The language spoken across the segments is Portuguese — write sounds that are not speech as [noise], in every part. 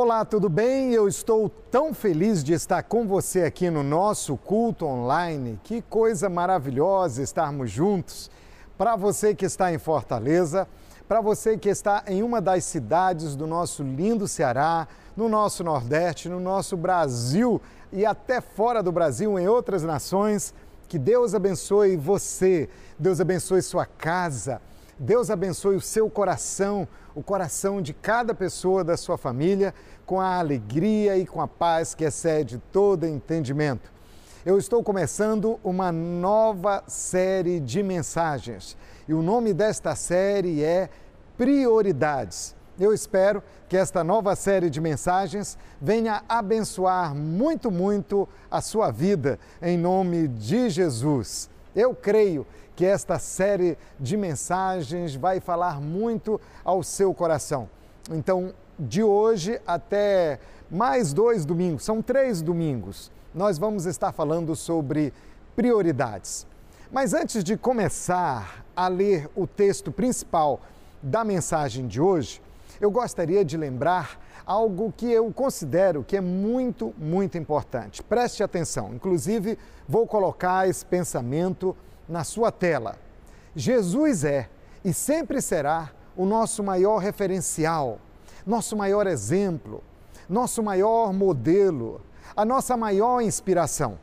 Olá, tudo bem? Eu estou tão feliz de estar com você aqui no nosso culto online. Que coisa maravilhosa estarmos juntos. Para você que está em Fortaleza, para você que está em uma das cidades do nosso lindo Ceará, no nosso Nordeste, no nosso Brasil e até fora do Brasil, em outras nações, que Deus abençoe você, Deus abençoe sua casa, Deus abençoe o seu coração, o coração de cada pessoa da sua família, com a alegria e com a paz que excede todo entendimento. Eu estou começando uma nova série de mensagens e o nome desta série é Prioridades. Eu espero que esta nova série de mensagens venha abençoar muito, muito a sua vida, em nome de Jesus. Eu creio que esta série de mensagens vai falar muito ao seu coração. Então, de hoje até mais dois domingos, são três domingos, nós vamos estar falando sobre prioridades. Mas antes de começar a ler o texto principal da mensagem de hoje, eu gostaria de lembrar algo que eu considero que é muito, muito importante. Preste atenção, inclusive vou colocar esse pensamento na sua tela. Jesus é e sempre será o nosso maior referencial, nosso maior exemplo, nosso maior modelo, a nossa maior inspiração.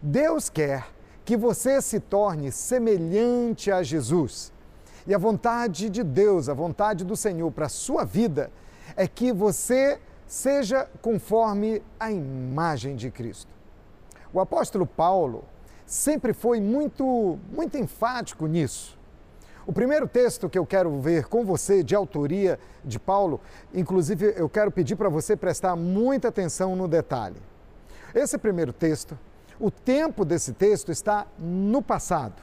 Deus quer que você se torne semelhante a Jesus. E a vontade de Deus, a vontade do Senhor para a sua vida é que você seja conforme a imagem de Cristo. O apóstolo Paulo, sempre foi muito, muito enfático nisso. O primeiro texto que eu quero ver com você, de autoria de Paulo, inclusive eu quero pedir para você prestar muita atenção no detalhe. Esse primeiro texto, o tempo desse texto está no passado.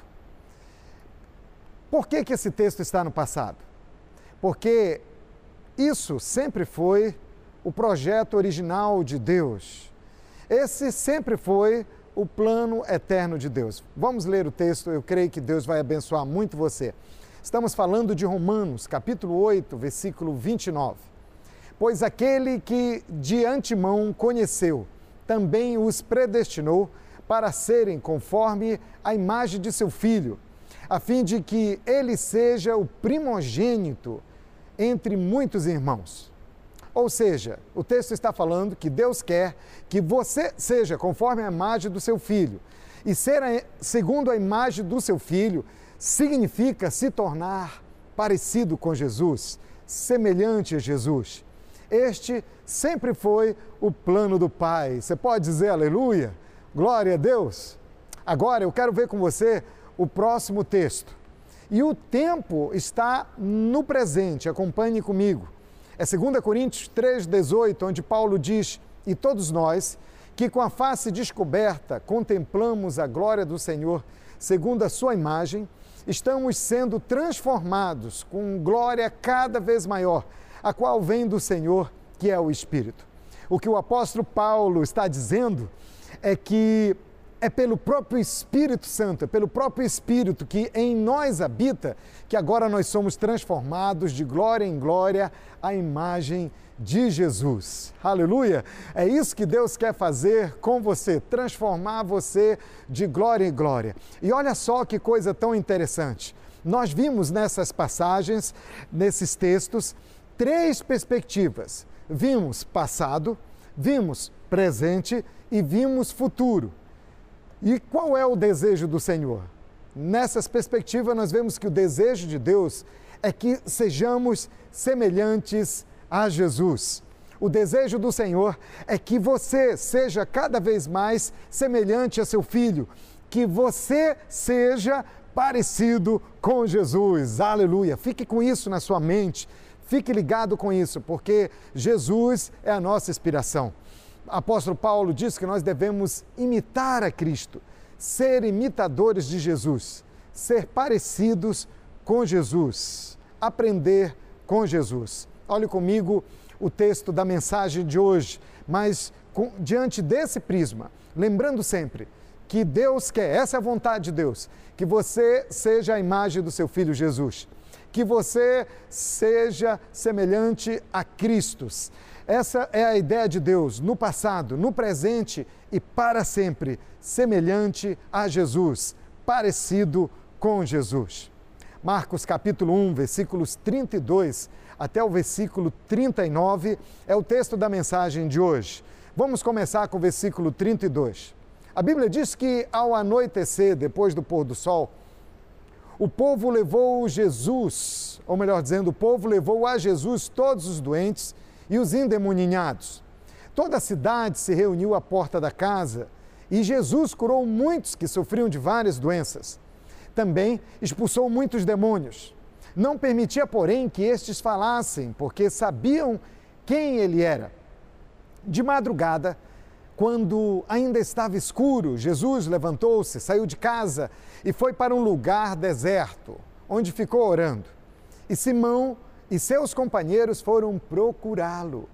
Por que, que esse texto está no passado? Porque isso sempre foi o projeto original de Deus. Esse sempre foi o plano eterno de Deus. Vamos ler o texto, eu creio que Deus vai abençoar muito você. Estamos falando de Romanos, capítulo 8, versículo 29. Pois aquele que de antemão conheceu, também os predestinou para serem conforme a imagem de seu filho, a fim de que ele seja o primogênito entre muitos irmãos. Ou seja, o texto está falando que Deus quer que você seja conforme a imagem do seu filho. E ser a, segundo a imagem do seu filho significa se tornar parecido com Jesus, semelhante a Jesus. Este sempre foi o plano do Pai. Você pode dizer aleluia? Glória a Deus. Agora eu quero ver com você o próximo texto. E o tempo está no presente, acompanhe comigo. É 2 Coríntios 3,18, onde Paulo diz: E todos nós, que com a face descoberta contemplamos a glória do Senhor, segundo a Sua imagem, estamos sendo transformados com glória cada vez maior, a qual vem do Senhor, que é o Espírito. O que o apóstolo Paulo está dizendo é que é pelo próprio Espírito Santo, é pelo próprio Espírito que em nós habita, que agora nós somos transformados de glória em glória à imagem de Jesus. Aleluia! É isso que Deus quer fazer com você, transformar você de glória em glória. E olha só que coisa tão interessante. Nós vimos nessas passagens, nesses textos, três perspectivas. Vimos passado, vimos presente e vimos futuro. E qual é o desejo do Senhor? Nessas perspectivas, nós vemos que o desejo de Deus é que sejamos semelhantes a Jesus. O desejo do Senhor é que você seja cada vez mais semelhante a seu filho, que você seja parecido com Jesus. Aleluia. Fique com isso na sua mente. Fique ligado com isso, porque Jesus é a nossa inspiração apóstolo Paulo diz que nós devemos imitar a Cristo, ser imitadores de Jesus, ser parecidos com Jesus, aprender com Jesus. Olhe comigo o texto da mensagem de hoje, mas com, diante desse prisma, lembrando sempre que Deus quer, essa é a vontade de Deus, que você seja a imagem do seu filho Jesus, que você seja semelhante a Cristo Essa é a ideia de Deus no passado, no presente e para sempre, semelhante a Jesus, parecido com Jesus. Marcos capítulo 1, versículos 32 até o versículo 39 é o texto da mensagem de hoje. Vamos começar com o versículo 32. A Bíblia diz que ao anoitecer, depois do pôr do sol, o povo levou Jesus, ou melhor dizendo, o povo levou a Jesus todos os doentes e os endemoninhados. Toda a cidade se reuniu à porta da casa e Jesus curou muitos que sofriam de várias doenças. Também expulsou muitos demônios. Não permitia, porém, que estes falassem, porque sabiam quem ele era. De madrugada, quando ainda estava escuro, Jesus levantou-se, saiu de casa e foi para um lugar deserto, onde ficou orando. E Simão e seus companheiros foram procurá-lo.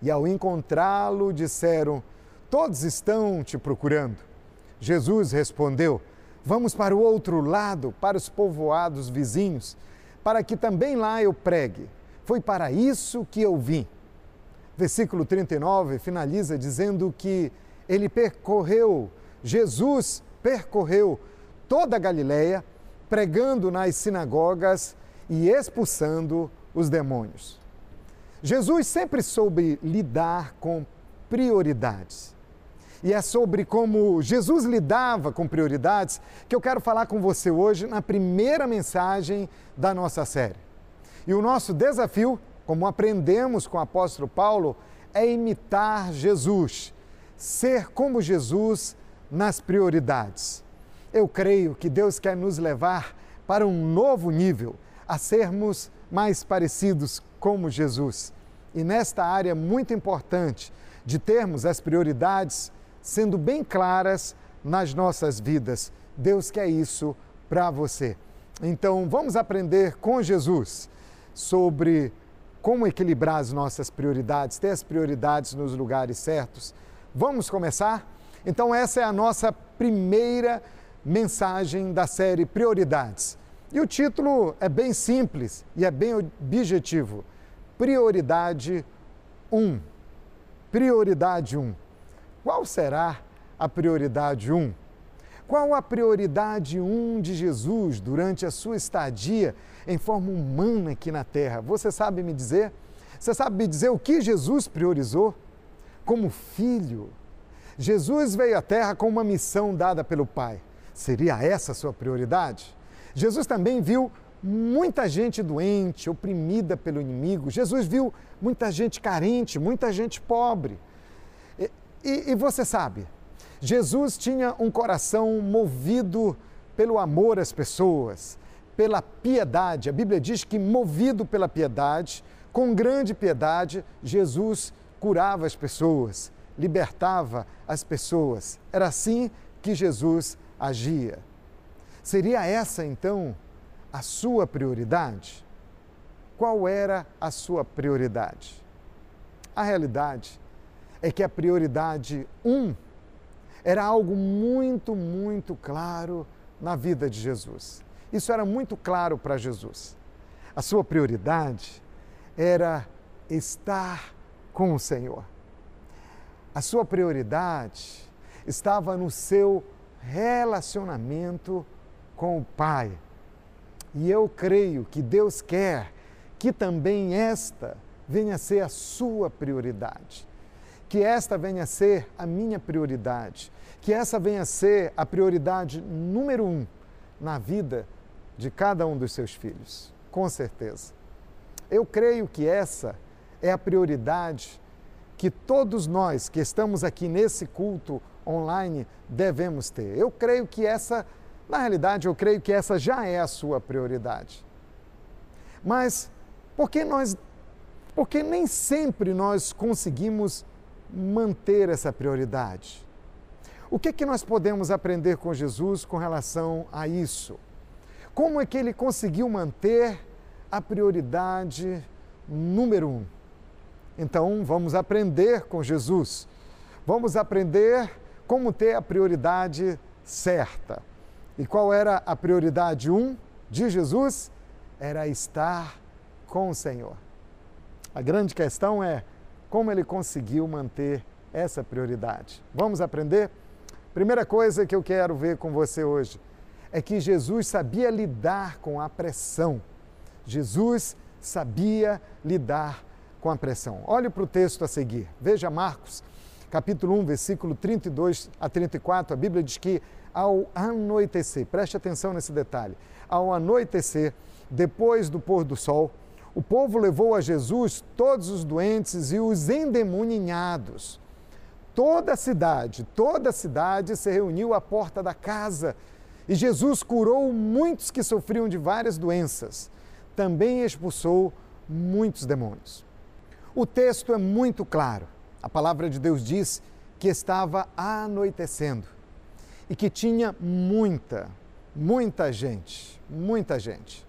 E ao encontrá-lo, disseram: Todos estão te procurando. Jesus respondeu: Vamos para o outro lado, para os povoados vizinhos, para que também lá eu pregue. Foi para isso que eu vim versículo 39 finaliza dizendo que ele percorreu, Jesus percorreu toda a Galileia, pregando nas sinagogas e expulsando os demônios. Jesus sempre soube lidar com prioridades. E é sobre como Jesus lidava com prioridades que eu quero falar com você hoje na primeira mensagem da nossa série. E o nosso desafio como aprendemos com o apóstolo Paulo, é imitar Jesus, ser como Jesus nas prioridades. Eu creio que Deus quer nos levar para um novo nível, a sermos mais parecidos como Jesus. E nesta área muito importante de termos as prioridades sendo bem claras nas nossas vidas. Deus quer isso para você. Então, vamos aprender com Jesus sobre como equilibrar as nossas prioridades, ter as prioridades nos lugares certos. Vamos começar? Então, essa é a nossa primeira mensagem da série Prioridades. E o título é bem simples e é bem objetivo: Prioridade 1. Prioridade 1. Qual será a prioridade 1? Qual a prioridade 1 de Jesus durante a sua estadia em forma humana aqui na terra. Você sabe me dizer? Você sabe me dizer o que Jesus priorizou? Como filho, Jesus veio à terra com uma missão dada pelo Pai. Seria essa a sua prioridade? Jesus também viu muita gente doente, oprimida pelo inimigo. Jesus viu muita gente carente, muita gente pobre. E, e, e você sabe, Jesus tinha um coração movido pelo amor às pessoas, pela piedade. A Bíblia diz que, movido pela piedade, com grande piedade, Jesus curava as pessoas, libertava as pessoas. Era assim que Jesus agia. Seria essa, então, a sua prioridade? Qual era a sua prioridade? A realidade é que a prioridade um era algo muito, muito claro na vida de Jesus. Isso era muito claro para Jesus. A sua prioridade era estar com o Senhor. A sua prioridade estava no seu relacionamento com o Pai. E eu creio que Deus quer que também esta venha a ser a sua prioridade. Que esta venha a ser a minha prioridade. Que essa venha a ser a prioridade número um na vida de cada um dos seus filhos, com certeza. Eu creio que essa é a prioridade que todos nós que estamos aqui nesse culto online devemos ter. Eu creio que essa, na realidade, eu creio que essa já é a sua prioridade. Mas por que nós, porque nem sempre nós conseguimos manter essa prioridade? O que, é que nós podemos aprender com Jesus com relação a isso? Como é que ele conseguiu manter a prioridade número um? Então, vamos aprender com Jesus. Vamos aprender como ter a prioridade certa. E qual era a prioridade um de Jesus? Era estar com o Senhor. A grande questão é como ele conseguiu manter essa prioridade. Vamos aprender? Primeira coisa que eu quero ver com você hoje é que Jesus sabia lidar com a pressão. Jesus sabia lidar com a pressão. Olhe para o texto a seguir. Veja Marcos, capítulo 1, versículo 32 a 34. A Bíblia diz que ao anoitecer, preste atenção nesse detalhe, ao anoitecer, depois do pôr do sol, o povo levou a Jesus todos os doentes e os endemoninhados. Toda a cidade, toda a cidade se reuniu à porta da casa e Jesus curou muitos que sofriam de várias doenças. Também expulsou muitos demônios. O texto é muito claro. A palavra de Deus diz que estava anoitecendo e que tinha muita, muita gente, muita gente.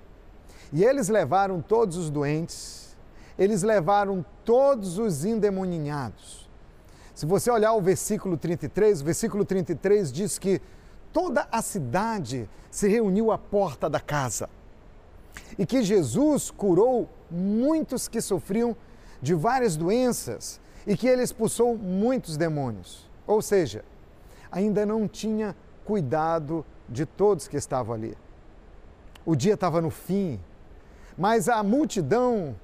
E eles levaram todos os doentes, eles levaram todos os endemoninhados. Se você olhar o versículo 33, o versículo 33 diz que toda a cidade se reuniu à porta da casa e que Jesus curou muitos que sofriam de várias doenças e que ele expulsou muitos demônios. Ou seja, ainda não tinha cuidado de todos que estavam ali. O dia estava no fim, mas a multidão,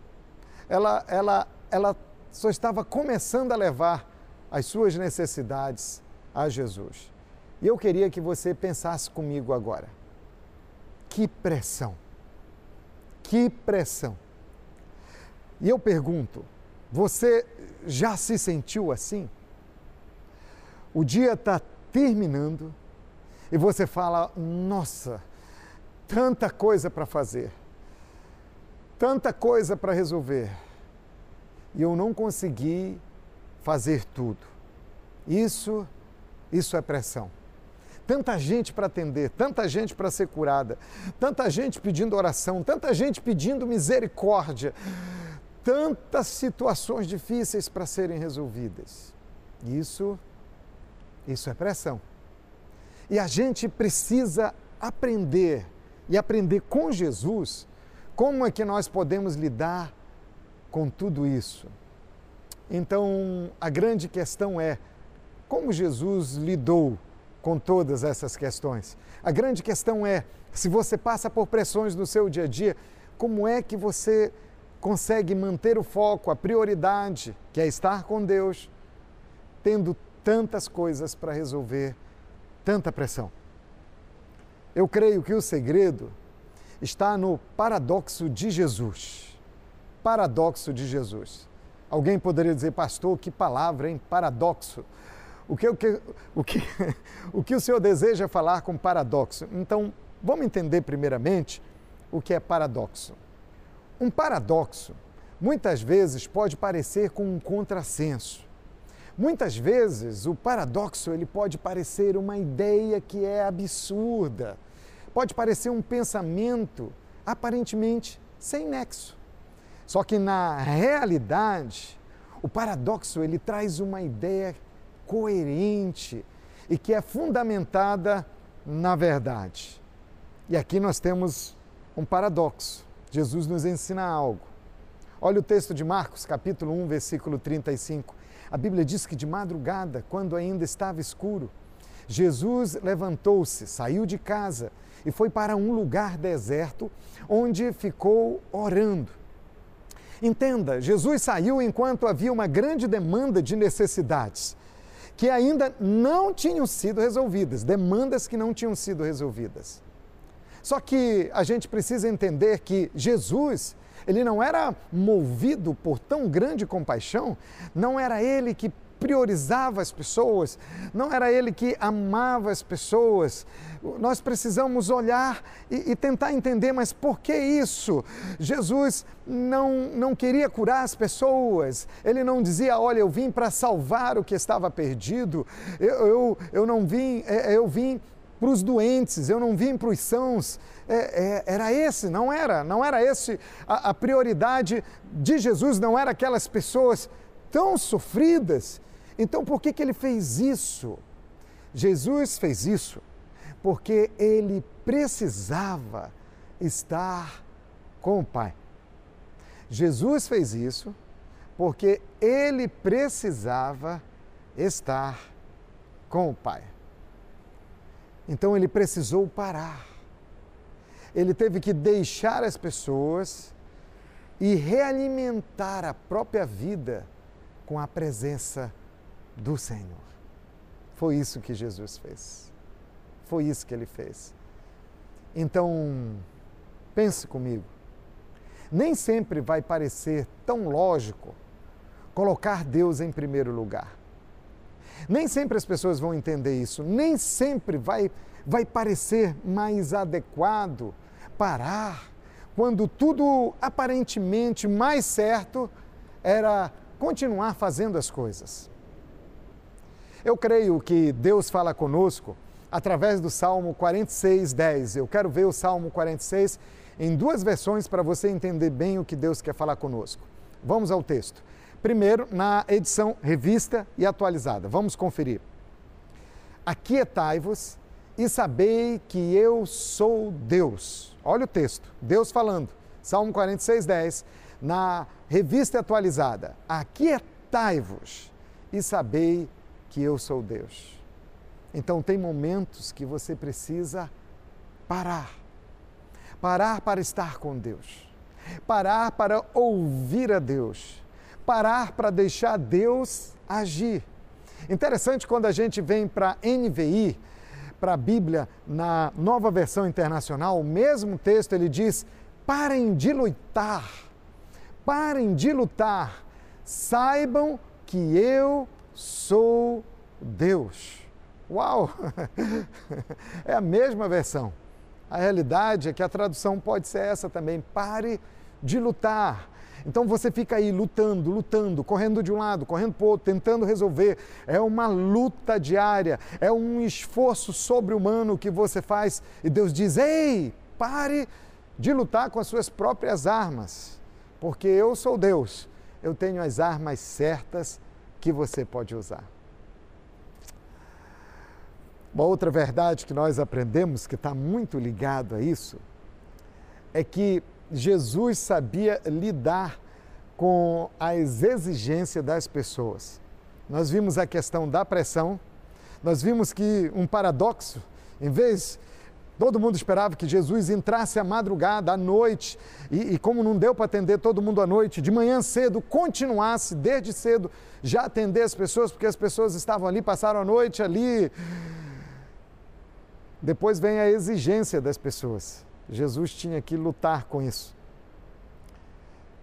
ela, ela, ela só estava começando a levar as suas necessidades a Jesus. E eu queria que você pensasse comigo agora. Que pressão! Que pressão! E eu pergunto, você já se sentiu assim? O dia está terminando e você fala: nossa, tanta coisa para fazer, tanta coisa para resolver e eu não consegui fazer tudo. Isso, isso é pressão. Tanta gente para atender, tanta gente para ser curada, tanta gente pedindo oração, tanta gente pedindo misericórdia, tantas situações difíceis para serem resolvidas. Isso, isso é pressão. E a gente precisa aprender e aprender com Jesus como é que nós podemos lidar com tudo isso. Então, a grande questão é como Jesus lidou com todas essas questões. A grande questão é: se você passa por pressões no seu dia a dia, como é que você consegue manter o foco, a prioridade, que é estar com Deus, tendo tantas coisas para resolver, tanta pressão? Eu creio que o segredo está no paradoxo de Jesus. Paradoxo de Jesus. Alguém poderia dizer, pastor, que palavra, hein? Paradoxo. O que, o, que, o, que, [laughs] o que o senhor deseja falar com paradoxo? Então, vamos entender primeiramente o que é paradoxo. Um paradoxo, muitas vezes, pode parecer com um contrassenso. Muitas vezes, o paradoxo ele pode parecer uma ideia que é absurda, pode parecer um pensamento aparentemente sem nexo. Só que na realidade, o paradoxo ele traz uma ideia coerente e que é fundamentada na verdade. E aqui nós temos um paradoxo. Jesus nos ensina algo. Olha o texto de Marcos, capítulo 1, versículo 35. A Bíblia diz que de madrugada, quando ainda estava escuro, Jesus levantou-se, saiu de casa e foi para um lugar deserto, onde ficou orando. Entenda, Jesus saiu enquanto havia uma grande demanda de necessidades que ainda não tinham sido resolvidas, demandas que não tinham sido resolvidas. Só que a gente precisa entender que Jesus, ele não era movido por tão grande compaixão, não era ele que priorizava as pessoas, não era ele que amava as pessoas. Nós precisamos olhar e, e, tentar entender, mas por que isso? Jesus não, não queria curar as pessoas, ele não dizia, olha, eu vim para salvar o que estava perdido, eu, eu, eu não vim, é, eu vim para os doentes, eu não vim para os sãos. É, é, era esse, não era, não era esse a, a prioridade de Jesus, não era aquelas pessoas tão sofridas então, por que, que ele fez isso? Jesus fez isso porque ele precisava estar com o Pai. Jesus fez isso porque ele precisava estar com o Pai. Então ele precisou parar. Ele teve que deixar as pessoas e realimentar a própria vida com a presença do Senhor. Foi isso que Jesus fez. Foi isso que ele fez. Então, pense comigo. Nem sempre vai parecer tão lógico colocar Deus em primeiro lugar. Nem sempre as pessoas vão entender isso, nem sempre vai, vai parecer mais adequado parar quando tudo aparentemente mais certo era continuar fazendo as coisas. Eu creio que Deus fala conosco através do Salmo 46, 10. Eu quero ver o Salmo 46 em duas versões para você entender bem o que Deus quer falar conosco. Vamos ao texto. Primeiro, na edição revista e atualizada. Vamos conferir. Aquietai-vos e sabei que eu sou Deus. Olha o texto, Deus falando. Salmo 46, 10. Na revista atualizada. Aquietai-vos e sabei que eu sou Deus. Então, tem momentos que você precisa parar. Parar para estar com Deus. Parar para ouvir a Deus parar para deixar Deus agir. Interessante quando a gente vem para NVI, para a Bíblia, na nova versão internacional, o mesmo texto ele diz: parem de lutar, parem de lutar, saibam que eu sou Deus. Uau! [laughs] É a mesma versão. A realidade é que a tradução pode ser essa também: pare de lutar então você fica aí lutando, lutando, correndo de um lado, correndo para o outro, tentando resolver. É uma luta diária, é um esforço sobre-humano que você faz. E Deus diz: Ei, pare de lutar com as suas próprias armas, porque eu sou Deus, eu tenho as armas certas que você pode usar. Uma outra verdade que nós aprendemos, que está muito ligado a isso, é que Jesus sabia lidar com as exigências das pessoas. Nós vimos a questão da pressão, nós vimos que um paradoxo, em vez Todo mundo esperava que Jesus entrasse à madrugada, à noite, e, e, como não deu para atender todo mundo à noite, de manhã cedo, continuasse desde cedo já atender as pessoas, porque as pessoas estavam ali, passaram a noite ali. Depois vem a exigência das pessoas. Jesus tinha que lutar com isso.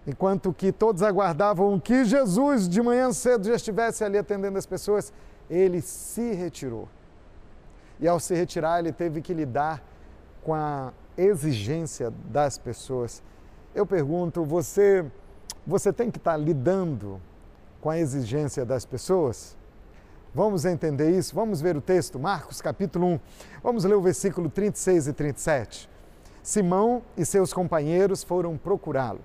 Enquanto que todos aguardavam que Jesus de manhã cedo já estivesse ali atendendo as pessoas, ele se retirou. E ao se retirar, ele teve que lidar com a exigência das pessoas. Eu pergunto, você você tem que estar lidando com a exigência das pessoas? Vamos entender isso? Vamos ver o texto, Marcos capítulo 1. Vamos ler o versículo 36 e 37. Simão e seus companheiros foram procurá-lo.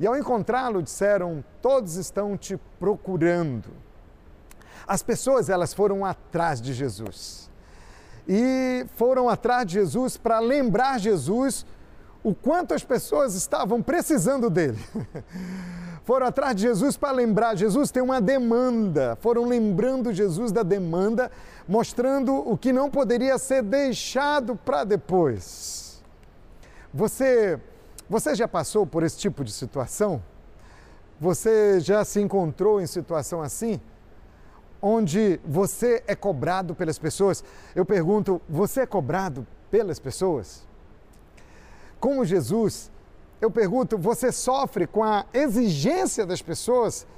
E ao encontrá-lo, disseram: Todos estão te procurando. As pessoas elas foram atrás de Jesus. E foram atrás de Jesus para lembrar Jesus o quanto as pessoas estavam precisando dele. [laughs] Foram atrás de Jesus para lembrar, Jesus tem uma demanda. Foram lembrando Jesus da demanda, mostrando o que não poderia ser deixado para depois. Você, você já passou por esse tipo de situação? Você já se encontrou em situação assim? Onde você é cobrado pelas pessoas? Eu pergunto, você é cobrado pelas pessoas? Como Jesus, eu pergunto, você sofre com a exigência das pessoas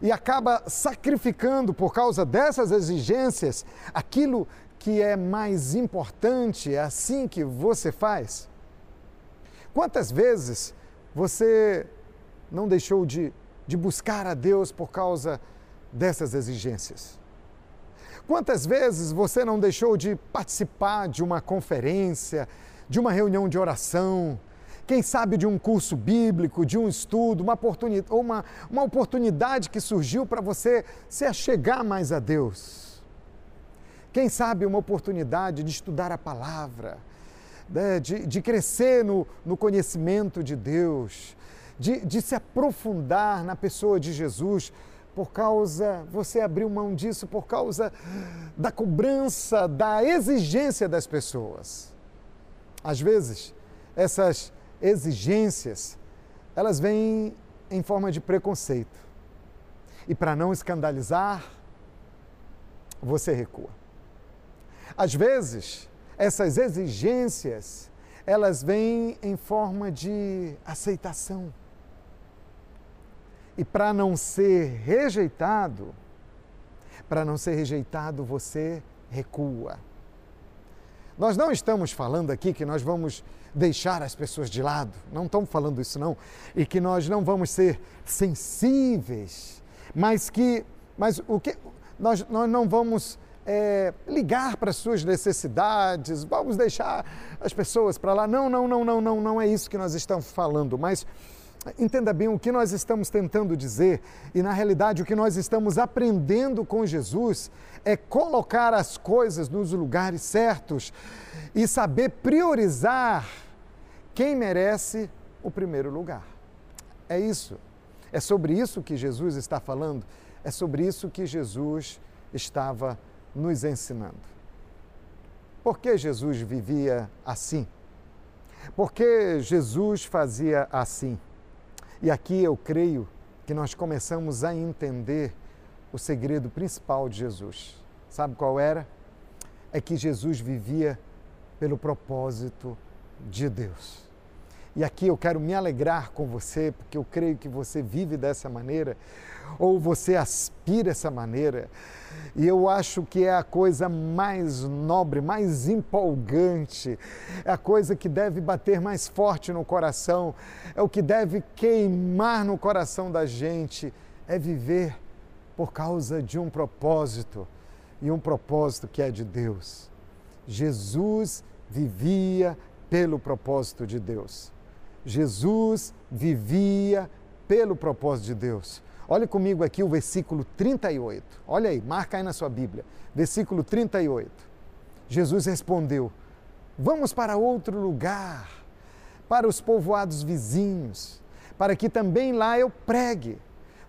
e acaba sacrificando por causa dessas exigências aquilo que é mais importante? É assim que você faz? Quantas vezes você não deixou de, de buscar a Deus por causa dessas exigências? Quantas vezes você não deixou de participar de uma conferência, de uma reunião de oração, quem sabe de um curso bíblico, de um estudo, uma oportunidade, uma, uma oportunidade que surgiu para você se achegar mais a Deus? Quem sabe uma oportunidade de estudar a palavra, né, de, de crescer no, no conhecimento de Deus. de, de se aprofundar na pessoa de Jesus, por causa, você abriu mão disso por causa da cobrança, da exigência das pessoas. Às vezes, essas exigências, elas vêm em forma de preconceito. E para não escandalizar, você recua. Às vezes, essas exigências, elas vêm em forma de aceitação. E para não ser rejeitado, para não ser rejeitado, você recua. Nós não estamos falando aqui que nós vamos deixar as pessoas de lado, não estamos falando isso não, e que nós não vamos ser sensíveis, mas que, mas o que nós, nós não vamos é, ligar para as suas necessidades, vamos deixar as pessoas para lá. Não, não, não, não, não, não é isso que nós estamos falando, mas Entenda bem o que nós estamos tentando dizer e, na realidade, o que nós estamos aprendendo com Jesus é colocar as coisas nos lugares certos e saber priorizar quem merece o primeiro lugar. É isso. É sobre isso que Jesus está falando, é sobre isso que Jesus estava nos ensinando. Por que Jesus vivia assim? Por que Jesus fazia assim? E aqui eu creio que nós começamos a entender o segredo principal de Jesus. Sabe qual era? É que Jesus vivia pelo propósito de Deus. E aqui eu quero me alegrar com você, porque eu creio que você vive dessa maneira, ou você aspira essa maneira. E eu acho que é a coisa mais nobre, mais empolgante, é a coisa que deve bater mais forte no coração, é o que deve queimar no coração da gente, é viver por causa de um propósito, e um propósito que é de Deus. Jesus vivia pelo propósito de Deus. Jesus vivia pelo propósito de Deus. Olhe comigo aqui o versículo 38. Olha aí, marca aí na sua Bíblia. Versículo 38. Jesus respondeu: Vamos para outro lugar, para os povoados vizinhos, para que também lá eu pregue.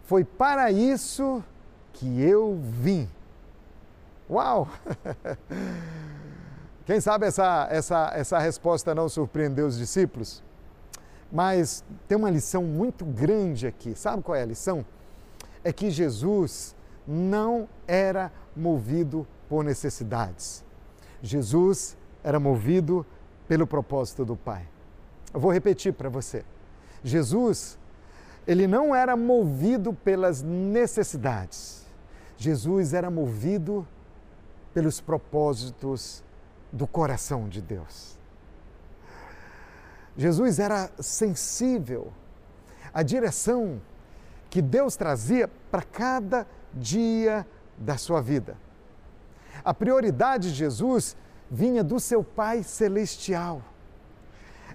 Foi para isso que eu vim. Uau! [laughs] Quem sabe essa, essa, essa resposta não surpreendeu os discípulos? Mas tem uma lição muito grande aqui. Sabe qual é a lição? é que Jesus não era movido por necessidades. Jesus era movido pelo propósito do Pai. Eu vou repetir para você. Jesus, ele não era movido pelas necessidades. Jesus era movido pelos propósitos do coração de Deus. Jesus era sensível à direção que Deus trazia para cada dia da sua vida. A prioridade de Jesus vinha do seu Pai Celestial.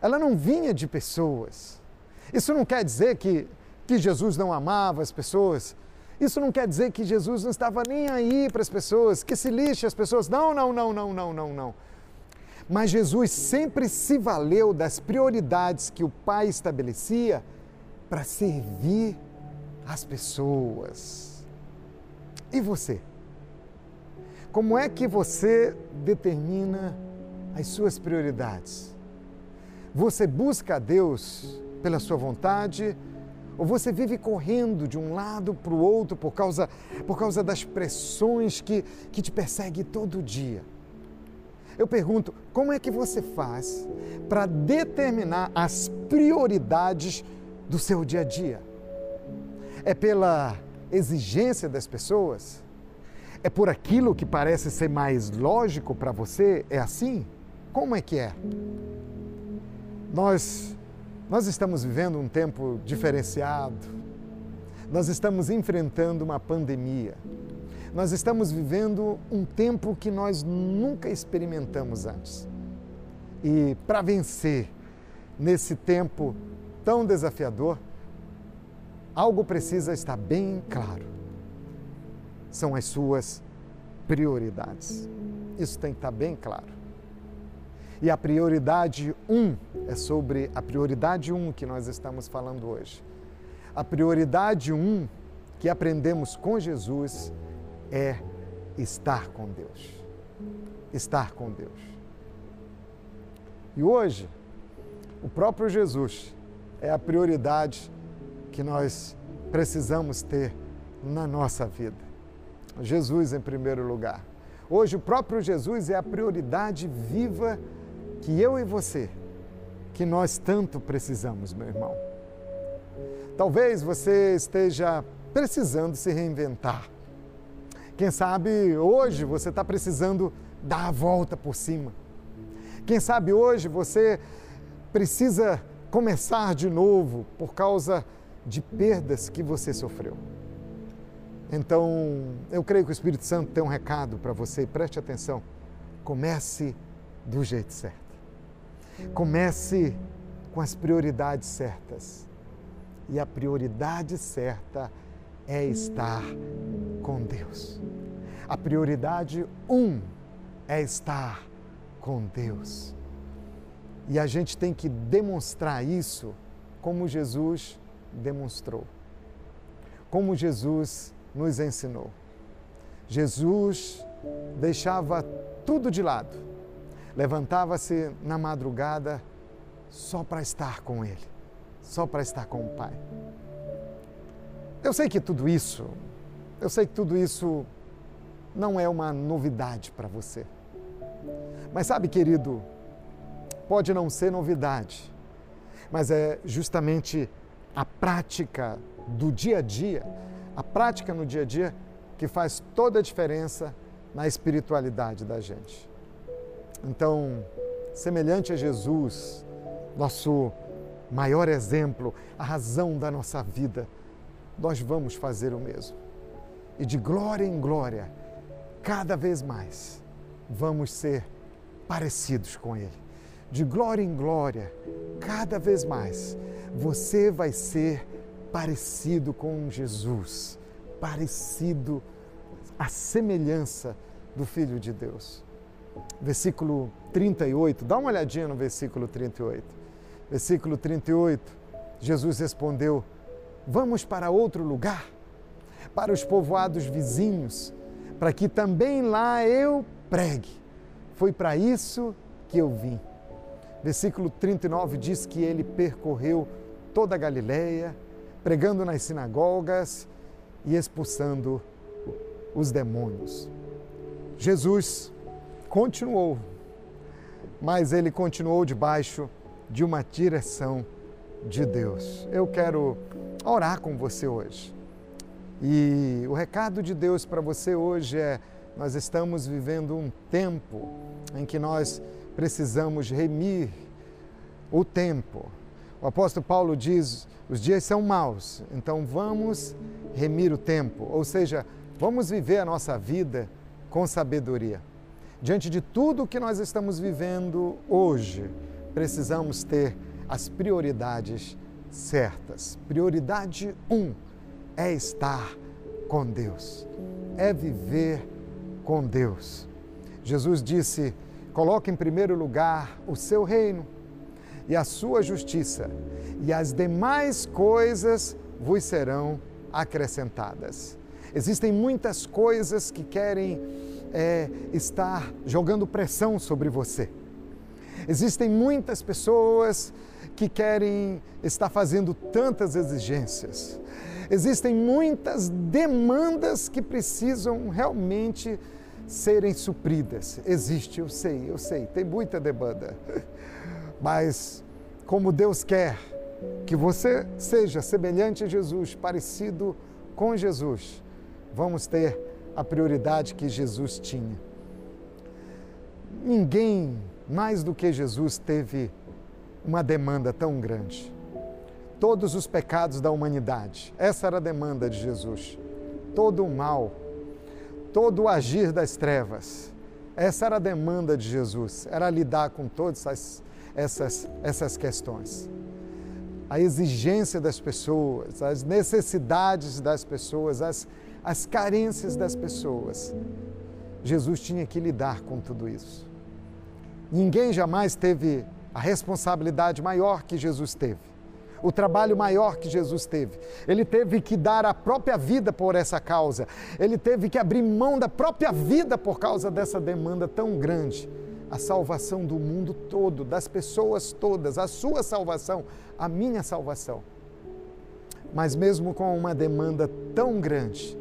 Ela não vinha de pessoas. Isso não quer dizer que, que Jesus não amava as pessoas. Isso não quer dizer que Jesus não estava nem aí para as pessoas, que se lixe as pessoas. Não, não, não, não, não, não, não. Mas Jesus sempre se valeu das prioridades que o Pai estabelecia para servir as pessoas. E você? Como é que você determina as suas prioridades? Você busca a Deus pela sua vontade ou você vive correndo de um lado para o outro por causa, por causa das pressões que, que te perseguem todo dia? Eu pergunto, como é que você faz para determinar as prioridades do seu dia a dia? É pela exigência das pessoas? É por aquilo que parece ser mais lógico para você? É assim? Como é que é? Nós, nós estamos vivendo um tempo diferenciado. Nós estamos enfrentando uma pandemia. Nós estamos vivendo um tempo que nós nunca experimentamos antes. E para vencer nesse tempo tão desafiador, algo precisa estar bem claro. São as suas prioridades. Isso tem que estar bem claro. E a prioridade um é sobre a prioridade um que nós estamos falando hoje. A prioridade um que aprendemos com Jesus é estar com Deus. Estar com Deus. E hoje, o próprio Jesus é a prioridade que nós precisamos ter na nossa vida. Jesus em primeiro lugar. Hoje, o próprio Jesus é a prioridade viva que eu e você, que nós tanto precisamos, meu irmão. Talvez você esteja precisando se reinventar. Quem sabe hoje você está precisando dar a volta por cima. Quem sabe hoje você precisa começar de novo por causa de perdas que você sofreu. Então, eu creio que o Espírito Santo tem um recado para você, preste atenção. Comece do jeito certo. Comece com as prioridades certas. E a prioridade certa é estar com Deus. A prioridade um é estar com Deus. E a gente tem que demonstrar isso como Jesus demonstrou. Como Jesus nos ensinou. Jesus deixava tudo de lado, levantava-se na madrugada só para estar com Ele, só para estar com o Pai. Eu sei que tudo isso, eu sei que tudo isso não é uma novidade para você. Mas sabe, querido, pode não ser novidade, mas é justamente a prática do dia a dia, a prática no dia a dia que faz toda a diferença na espiritualidade da gente. Então, semelhante a Jesus, nosso maior exemplo, a razão da nossa vida, nós vamos fazer o mesmo. E de glória em glória, cada vez mais, vamos ser parecidos com Ele. De glória em glória, cada vez mais, você vai ser parecido com Jesus, parecido à semelhança do Filho de Deus. Versículo 38, dá uma olhadinha no versículo 38. Versículo 38, Jesus respondeu: Vamos para outro lugar, para os povoados vizinhos, para que também lá eu pregue. Foi para isso que eu vim. Versículo 39 diz que ele percorreu toda a Galileia, pregando nas sinagogas e expulsando os demônios. Jesus continuou, mas ele continuou debaixo de uma direção de Deus. Eu quero orar com você hoje. E o recado de Deus para você hoje é: nós estamos vivendo um tempo em que nós precisamos remir o tempo. O apóstolo Paulo diz: os dias são maus, então vamos remir o tempo, ou seja, vamos viver a nossa vida com sabedoria. Diante de tudo que nós estamos vivendo hoje, precisamos ter as prioridades certas. Prioridade um é estar com Deus, é viver com Deus. Jesus disse: coloque em primeiro lugar o seu reino e a sua justiça, e as demais coisas vos serão acrescentadas. Existem muitas coisas que querem é, estar jogando pressão sobre você. Existem muitas pessoas que querem estar fazendo tantas exigências. Existem muitas demandas que precisam realmente serem supridas. Existe, eu sei, eu sei, tem muita demanda. [laughs] Mas como Deus quer que você seja semelhante a Jesus, parecido com Jesus, vamos ter a prioridade que Jesus tinha. Ninguém mais do que Jesus teve uma demanda tão grande. Todos os pecados da humanidade, essa era a demanda de Jesus. Todo o mal, todo o agir das trevas, essa era a demanda de Jesus, era lidar com todas as essas, essas questões. A exigência das pessoas, as necessidades das pessoas, as, as carências das pessoas. Jesus tinha que lidar com tudo isso. Ninguém jamais teve a responsabilidade maior que Jesus teve, o trabalho maior que Jesus teve. Ele teve que dar a própria vida por essa causa, ele teve que abrir mão da própria vida por causa dessa demanda tão grande. A salvação do mundo todo, das pessoas todas, a sua salvação, a minha salvação. Mas mesmo com uma demanda tão grande,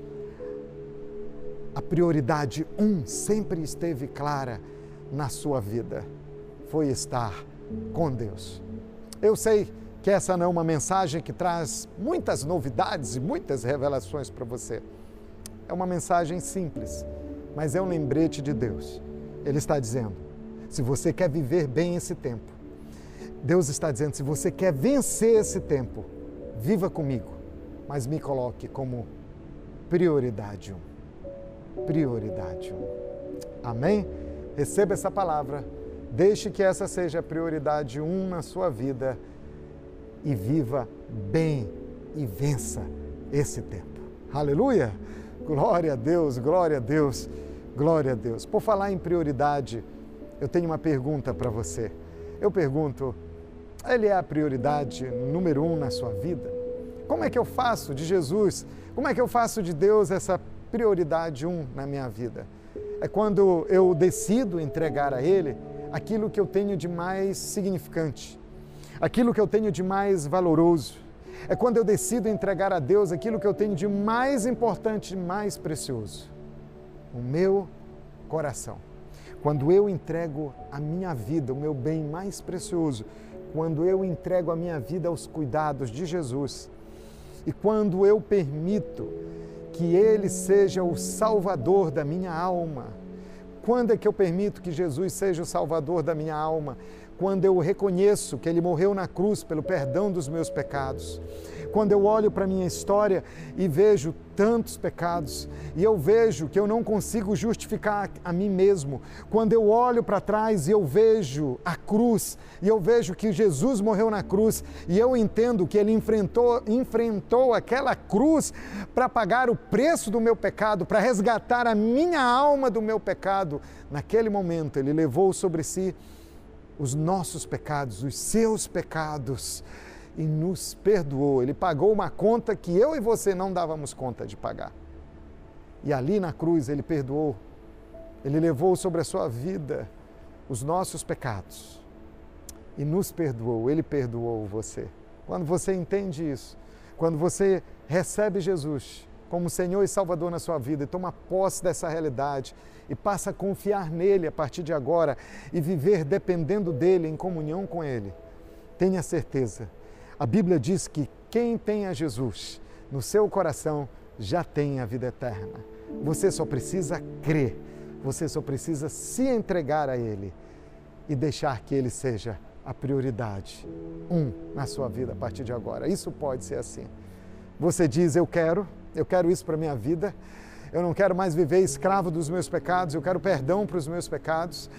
a prioridade um sempre esteve clara na sua vida: foi estar com Deus. Eu sei que essa não é uma mensagem que traz muitas novidades e muitas revelações para você. É uma mensagem simples, mas é um lembrete de Deus. Ele está dizendo: se você quer viver bem esse tempo, Deus está dizendo: se você quer vencer esse tempo, viva comigo, mas me coloque como prioridade prioridade. Amém? Receba essa palavra, deixe que essa seja a prioridade um na sua vida e viva bem e vença esse tempo. Aleluia! Glória a Deus, glória a Deus, glória a Deus. Por falar em prioridade, eu tenho uma pergunta para você. Eu pergunto, ele é a prioridade número um na sua vida? Como é que eu faço de Jesus? Como é que eu faço de Deus essa prioridade um na minha vida. É quando eu decido entregar a Ele aquilo que eu tenho de mais significante, aquilo que eu tenho de mais valoroso. É quando eu decido entregar a Deus aquilo que eu tenho de mais importante, mais precioso, o meu coração. Quando eu entrego a minha vida, o meu bem mais precioso, quando eu entrego a minha vida aos cuidados de Jesus e quando eu permito que Ele seja o Salvador da minha alma. Quando é que eu permito que Jesus seja o Salvador da minha alma? Quando eu reconheço que Ele morreu na cruz pelo perdão dos meus pecados quando eu olho para a minha história e vejo tantos pecados, e eu vejo que eu não consigo justificar a mim mesmo, quando eu olho para trás e eu vejo a cruz, e eu vejo que Jesus morreu na cruz, e eu entendo que ele enfrentou, enfrentou aquela cruz para pagar o preço do meu pecado, para resgatar a minha alma do meu pecado, naquele momento ele levou sobre si os nossos pecados, os seus pecados e nos perdoou. Ele pagou uma conta que eu e você não dávamos conta de pagar. E ali na cruz ele perdoou. Ele levou sobre a sua vida os nossos pecados e nos perdoou. Ele perdoou você. Quando você entende isso, quando você recebe Jesus como Senhor e Salvador na sua vida e toma posse dessa realidade e passa a confiar nele a partir de agora e viver dependendo dele, em comunhão com ele, tenha certeza a Bíblia diz que quem tem a Jesus no seu coração já tem a vida eterna. Você só precisa crer, você só precisa se entregar a Ele e deixar que Ele seja a prioridade, um, na sua vida a partir de agora. Isso pode ser assim. Você diz: Eu quero, eu quero isso para a minha vida eu não quero mais viver escravo dos meus pecados, eu quero perdão para os meus pecados,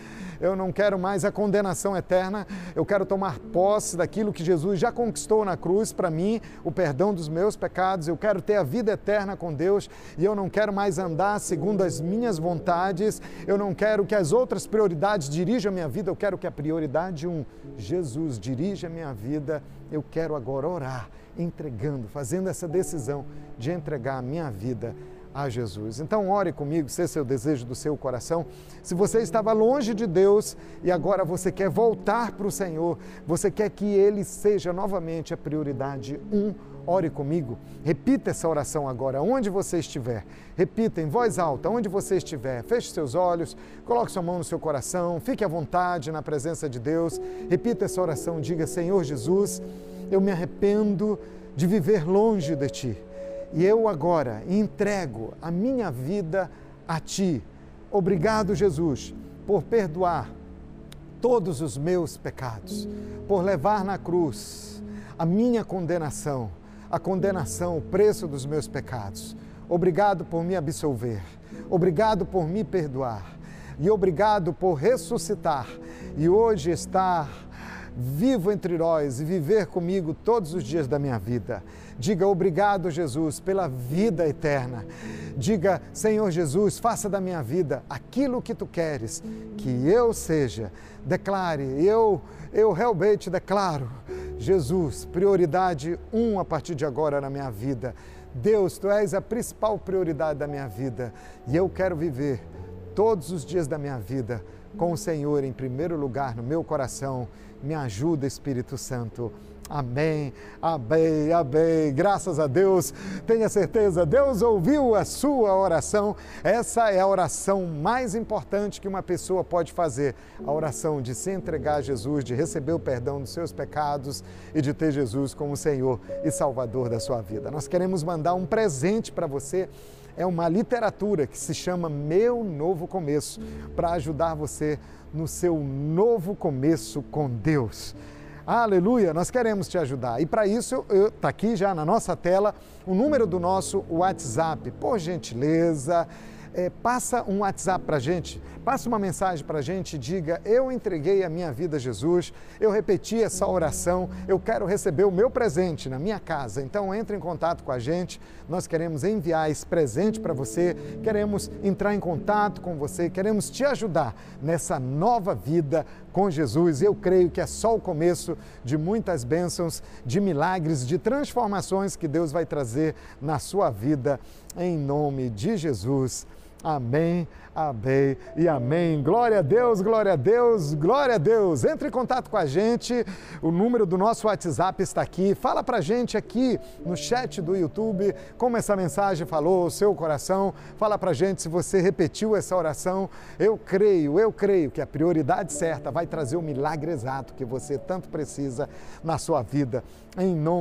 eu não quero mais a condenação eterna, eu quero tomar posse daquilo que Jesus já conquistou na cruz para mim, o perdão dos meus pecados, eu quero ter a vida eterna com Deus e eu não quero mais andar segundo as minhas vontades, eu não quero que as outras prioridades dirijam a minha vida, eu quero que a prioridade um, Jesus dirija a minha vida, eu quero agora orar, entregando, fazendo essa decisão de entregar a minha vida a Jesus. Então, ore comigo, se esse é o desejo do seu coração. Se você estava longe de Deus e agora você quer voltar para o Senhor, você quer que Ele seja novamente a prioridade um, ore comigo. Repita essa oração agora, onde você estiver. Repita em voz alta, onde você estiver. Feche seus olhos, coloque sua mão no seu coração, fique à vontade na presença de Deus. Repita essa oração, diga: Senhor Jesus, eu me arrependo de viver longe de Ti e eu agora entrego a minha vida a Ti. Obrigado, Jesus, por perdoar todos os meus pecados, por levar na cruz a minha condenação, a condenação, o preço dos meus pecados. Obrigado por me absolver, obrigado por me perdoar e obrigado por ressuscitar e hoje estar vivo entre nós e viver comigo todos os dias da minha vida. Diga obrigado, Jesus, pela vida eterna. Diga, Senhor Jesus, faça da minha vida aquilo que tu queres que eu seja. Declare, eu, eu realmente declaro, Jesus, prioridade um a partir de agora na minha vida. Deus, tu és a principal prioridade da minha vida e eu quero viver todos os dias da minha vida com o Senhor em primeiro lugar no meu coração. Me ajuda, Espírito Santo. Amém, amém, amém. Graças a Deus, tenha certeza, Deus ouviu a sua oração. Essa é a oração mais importante que uma pessoa pode fazer: a oração de se entregar a Jesus, de receber o perdão dos seus pecados e de ter Jesus como Senhor e Salvador da sua vida. Nós queremos mandar um presente para você é uma literatura que se chama Meu Novo Começo, para ajudar você no seu novo começo com Deus. Aleluia, nós queremos te ajudar. E para isso, está aqui já na nossa tela o número do nosso WhatsApp. Por gentileza, é, passa um WhatsApp para a gente, passa uma mensagem para a gente, diga: Eu entreguei a minha vida a Jesus, eu repeti essa oração, eu quero receber o meu presente na minha casa. Então, entre em contato com a gente, nós queremos enviar esse presente para você, queremos entrar em contato com você, queremos te ajudar nessa nova vida com Jesus. Eu creio que é só o começo de muitas bênçãos, de milagres, de transformações que Deus vai trazer na sua vida, em nome de Jesus. Amém, amém e amém. Glória a Deus, glória a Deus, glória a Deus. Entre em contato com a gente. O número do nosso WhatsApp está aqui. Fala pra gente aqui no chat do YouTube como essa mensagem falou o seu coração. Fala pra gente se você repetiu essa oração. Eu creio, eu creio que a prioridade certa vai trazer o milagre exato que você tanto precisa na sua vida. Em nome